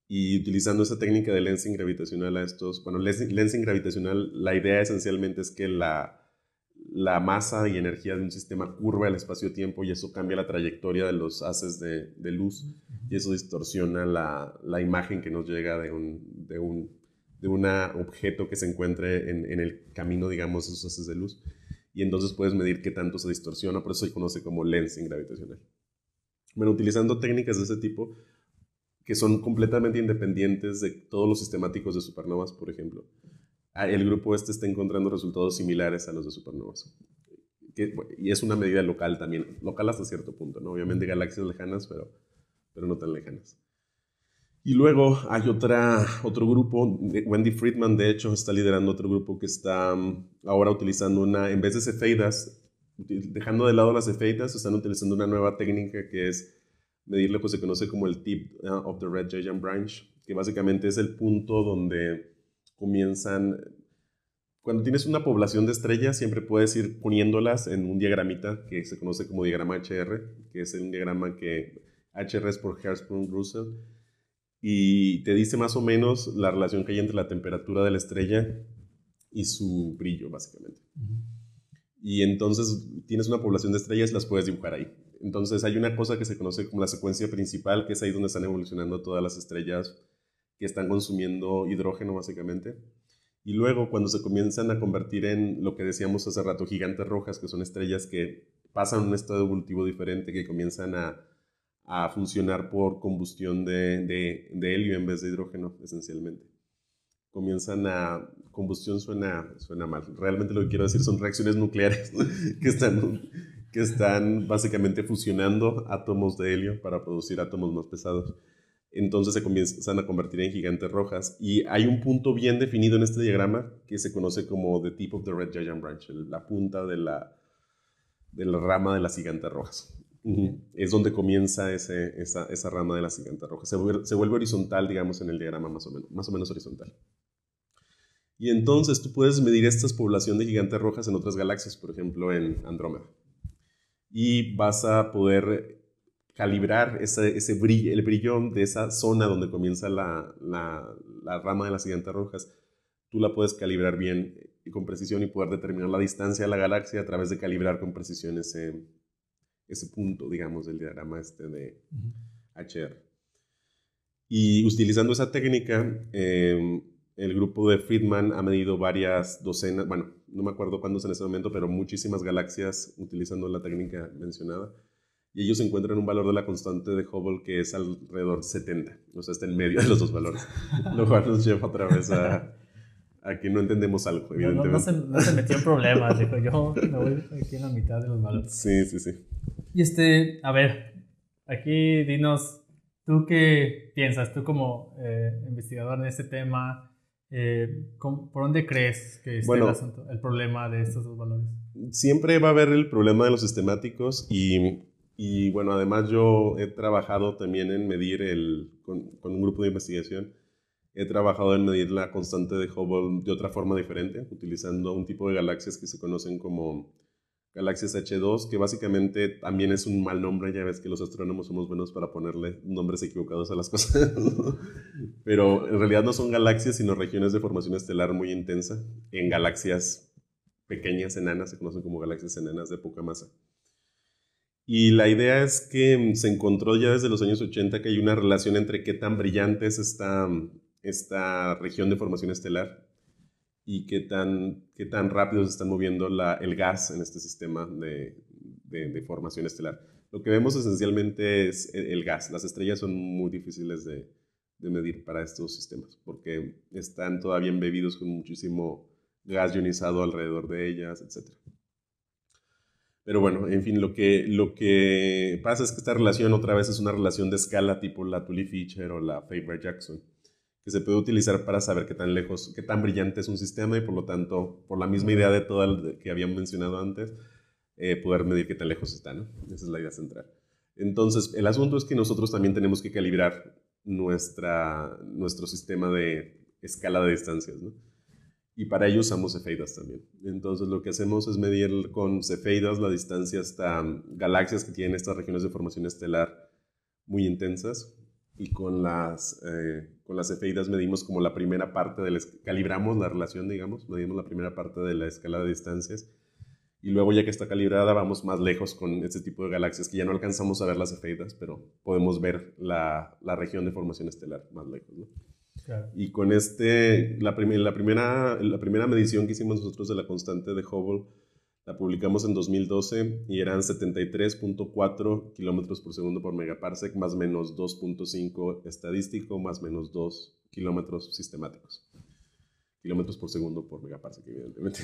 Y utilizando esa técnica de lensing gravitacional a estos, bueno, lensing gravitacional, la idea esencialmente es que la, la masa y energía de un sistema curva el espacio-tiempo y eso cambia la trayectoria de los haces de, luz y eso distorsiona la, la, imagen que nos llega de un, de un de objeto que se encuentre en, en, el camino, digamos, de esos haces de luz. Y entonces puedes medir qué tanto se distorsiona, por eso se conoce como lensing gravitacional. Bueno, utilizando técnicas de ese tipo, que son completamente independientes de todos los sistemáticos de supernovas, por ejemplo, el grupo este está encontrando resultados similares a los de supernovas. y es una medida local también, local hasta cierto punto, ¿no? Obviamente galaxias lejanas, pero, pero no tan lejanas. Y luego hay otra, otro grupo, Wendy Friedman de hecho está liderando otro grupo que está mm, ahora utilizando una, en vez de cefeidas, dejando de lado las cefeidas, están utilizando una nueva técnica que es medir lo que se conoce como el tip uh, of the red giant branch, que básicamente es el punto donde comienzan... Cuando tienes una población de estrellas, siempre puedes ir poniéndolas en un diagramita que se conoce como diagrama HR, que es un diagrama que HR es por Hertzsprung-Russell, y te dice más o menos la relación que hay entre la temperatura de la estrella y su brillo, básicamente. Y entonces tienes una población de estrellas y las puedes dibujar ahí. Entonces hay una cosa que se conoce como la secuencia principal, que es ahí donde están evolucionando todas las estrellas que están consumiendo hidrógeno básicamente. Y luego cuando se comienzan a convertir en lo que decíamos hace rato, gigantes rojas, que son estrellas que pasan un estado evolutivo diferente, que comienzan a, a funcionar por combustión de, de, helio en vez de hidrógeno, esencialmente. Comienzan a... Combustión suena, suena mal. Realmente lo que quiero decir son reacciones nucleares que están, que están básicamente fusionando átomos de helio para producir átomos más pesados entonces se comienzan a convertir en gigantes rojas. Y hay un punto bien definido en este diagrama que se conoce como the tip of the red giant branch, la punta de la, de la rama de las gigantes rojas. Es donde comienza ese, esa, esa, rama de las gigantes rojas. Se se vuelve, horizontal, digamos, en el diagrama más o, menos, más o menos horizontal. Y entonces tú puedes medir estas población de gigantes rojas en otras galaxias, por ejemplo en Andrómeda. Y vas a poder calibrar ese, ese brillo, el brillón de esa zona donde comienza la, rama de las gigantes rojas, tú la puedes calibrar bien y con precisión y poder determinar la distancia a la galaxia a través de calibrar con precisión ese, punto, digamos, del diagrama este de HR. Y utilizando esa técnica, em, el grupo de Friedman ha medido varias docenas, bueno, no me acuerdo cuántos en ese momento, pero muchísimas galaxias utilizando la técnica mencionada y ellos encuentran un valor de la constante de Hubble que es alrededor de 70, o sea, está en medio de los dos valores, lo cual nos lleva otra vez a, a que no entendemos algo, evidentemente. No, se, no, se, metió en problemas, dijo, yo me voy aquí en la mitad de los valores. Sí, sí, sí. Y este, a ver, aquí dinos, ¿tú qué piensas? Tú como eh, investigador en este tema, eh, ¿por dónde crees que está el, asunto, el problema de estos dos valores? Siempre va a haber el problema de los sistemáticos y y bueno, además yo he trabajado también en medir el, con, un grupo de investigación, he trabajado en medir la constante de Hubble de otra forma diferente, utilizando un tipo de galaxias que se conocen como galaxias H2, que básicamente también es un mal nombre, ya ves que los astrónomos somos buenos para ponerle nombres equivocados a las cosas, pero en realidad no son galaxias, sino regiones de formación estelar muy intensa, en galaxias pequeñas, enanas, se conocen como galaxias enanas de poca masa. Y la idea es que mm, se encontró ya desde los años 80 que hay una relación entre qué tan brillante es esta, mm, esta región de formación estelar y qué tan, qué tan rápido se está moviendo la, el gas en este sistema de, de, formación estelar. Lo que vemos esencialmente es e, el gas. Las estrellas son muy difíciles de, de medir para estos sistemas porque están todavía embebidos con muchísimo gas ionizado alrededor de ellas, etc. Pero bueno, en fin, lo que, lo que pasa es que esta relación otra vez es una relación de escala tipo la Tully-Fisher o la Faber-Jackson, que se puede utilizar para saber qué tan lejos, qué tan brillante es un sistema y por lo tanto, por la misma idea de todo el que habíamos mencionado antes, eh, poder medir qué tan lejos está, ¿no? Esa es la idea central. Entonces, el asunto es que nosotros también tenemos que calibrar nuestra, nuestro sistema de escala de distancias, ¿no? Y para ello usamos cefeidas también. Entonces lo que hacemos es medir con cefeidas la distancia hasta galaxias que tienen estas regiones de formación estelar muy intensas y con las, eh, con las cefeidas medimos como la primera parte del, calibramos la relación, digamos, medimos la primera parte de la escala de distancias y luego ya que está calibrada vamos más lejos con este tipo de galaxias que ya no alcanzamos a ver las cefeidas, pero podemos ver la, la región de formación estelar más lejos. ¿no? Y con este, la, la, primera, la primera medición que hicimos nosotros de la constante de Hubble la publicamos en 2012 y eran 73.4 kilómetros por segundo por megaparsec, más menos 2.5 estadístico, más menos 2 kilómetros sistemáticos. Kilómetros por segundo por megaparsec, evidentemente.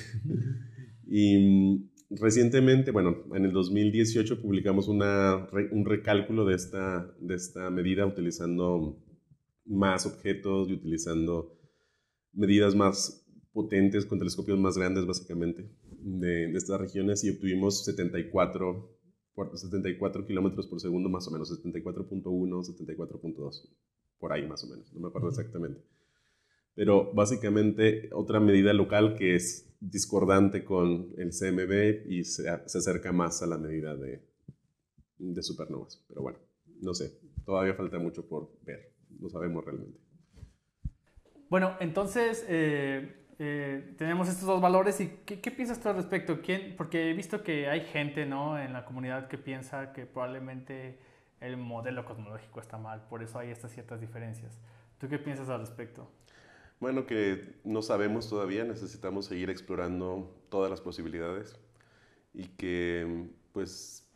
y mm, recientemente, bueno, en el 2018 publicamos una, un recálculo de esta, de esta medida utilizando más objetos y utilizando medidas más potentes con telescopios más grandes básicamente de, estas regiones y obtuvimos 74, 74 kilómetros por segundo más o menos, 74.1, 74.2, por ahí más o menos, no me acuerdo exactamente. Pero básicamente otra medida local que es discordante con el CMB y se, se acerca más a la medida de, de supernovas. Pero bueno, no sé, todavía falta mucho por ver no sabemos realmente. Bueno, entonces, eh, eh, tenemos estos dos valores y ¿qué, ¿qué, piensas tú al respecto? ¿Quién, porque he visto que hay gente ¿no? en la comunidad que piensa que probablemente el modelo cosmológico está mal, por eso hay estas ciertas diferencias. ¿Tú qué piensas al respecto? Bueno, que no sabemos todavía, necesitamos seguir explorando todas las posibilidades y que pues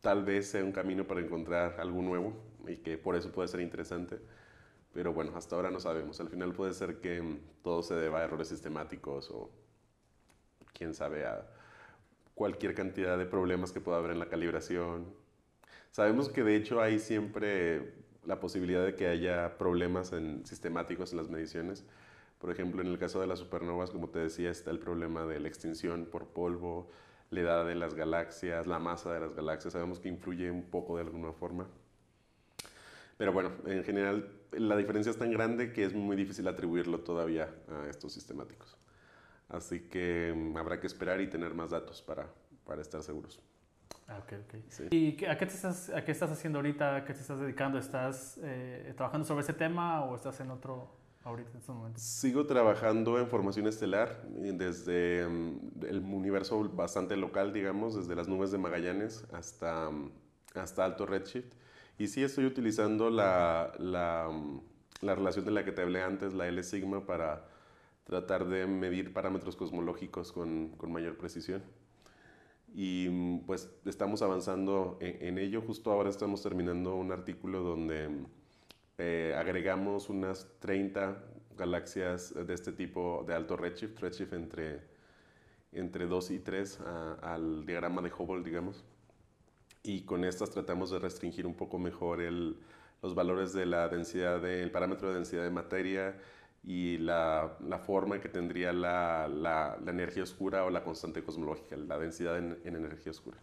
tal vez sea un camino para encontrar algo nuevo y que por eso puede ser interesante. Pero bueno, hasta ahora no sabemos. Al final puede ser que todo se deba a errores sistemáticos o quién sabe a cualquier cantidad de problemas que pueda haber en la calibración. Sabemos que de hecho hay siempre la posibilidad de que haya problemas en, sistemáticos en las mediciones. Por ejemplo, en el caso de las supernovas, como te decía, está el problema de la extinción por polvo, la edad de las galaxias, la masa de las galaxias. Sabemos que influye un poco de alguna forma. Pero bueno, en general la diferencia es tan grande que es muy difícil atribuirlo todavía a estos sistemáticos. Así que mm, habrá que esperar y tener más datos para, para estar seguros. Ah, ok, ok. Sí. ¿Y a qué, te estás, a qué estás haciendo ahorita? ¿A qué te estás dedicando? ¿Estás eh, trabajando sobre ese tema o estás en otro ahorita en estos momentos? Sigo trabajando en formación estelar desde um, el universo bastante local, digamos, desde las nubes de Magallanes hasta, um, hasta alto redshift. Y sí estoy utilizando la, la, la, relación de la que te hablé antes, la L sigma, para tratar de medir parámetros cosmológicos con, con mayor precisión. Y pues estamos avanzando en, en, ello. Justo ahora estamos terminando un artículo donde eh, agregamos unas 30 galaxias de este tipo de alto redshift, redshift entre, entre 2 y 3 a, al diagrama de Hubble, digamos y con estas tratamos de restringir un poco mejor el, los valores de la densidad del parámetro de densidad de materia y la, la forma que tendría la, energía oscura o la constante cosmológica, la densidad en, en, energía oscura.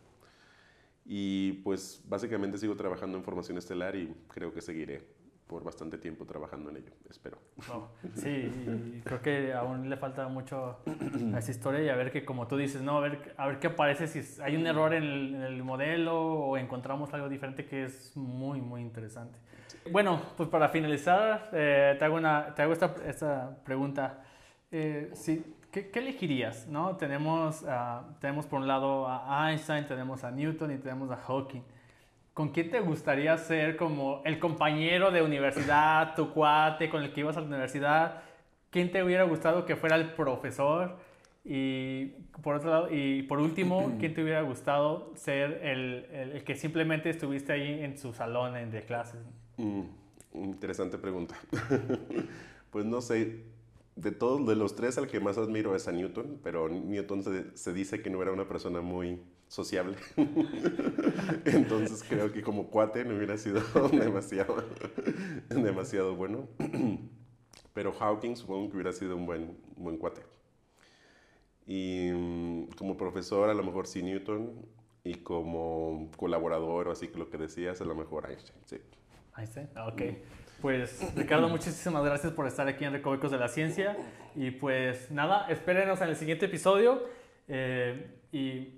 Y pues básicamente sigo trabajando en formación estelar y creo que seguiré por bastante tiempo trabajando en ello, espero. Oh, sí, creo que aún le falta mucho a esa historia y a ver que, como tú dices, ¿no? a, ver, a ver qué aparece, si hay un error en el, en el modelo o encontramos algo diferente que es muy, muy interesante. Bueno, pues para finalizar, eh, te hago, una, te hago esta, esta pregunta. Eh, sí, ¿qué, ¿qué, elegirías? ¿no? Tenemos, uh, tenemos por un lado a Einstein, tenemos a Newton y tenemos a Hawking. ¿Con quién te gustaría ser como el compañero de universidad, tu cuate con el que ibas a la universidad? ¿Quién te hubiera gustado que fuera el profesor? Y por otro lado, y por último, ¿quién te hubiera gustado ser el, el, el que simplemente estuviste ahí en su salón de clases? Mm, interesante pregunta. pues no sé, de todos, de los tres, al que más admiro es a Newton, pero Newton se, se dice que no era una persona muy sociable. Entonces creo que como cuate no hubiera sido demasiado, demasiado bueno. Pero Hawking supongo que hubiera sido un buen, buen cuate. Y mm, como profesor a lo mejor sí Newton y como colaborador o así que lo que decías a lo mejor Einstein, sí. Einstein, ok. Pues Ricardo, muchísimas gracias por estar aquí en Recovecos de la Ciencia. Y pues nada, espérenos en el siguiente episodio. Eh, y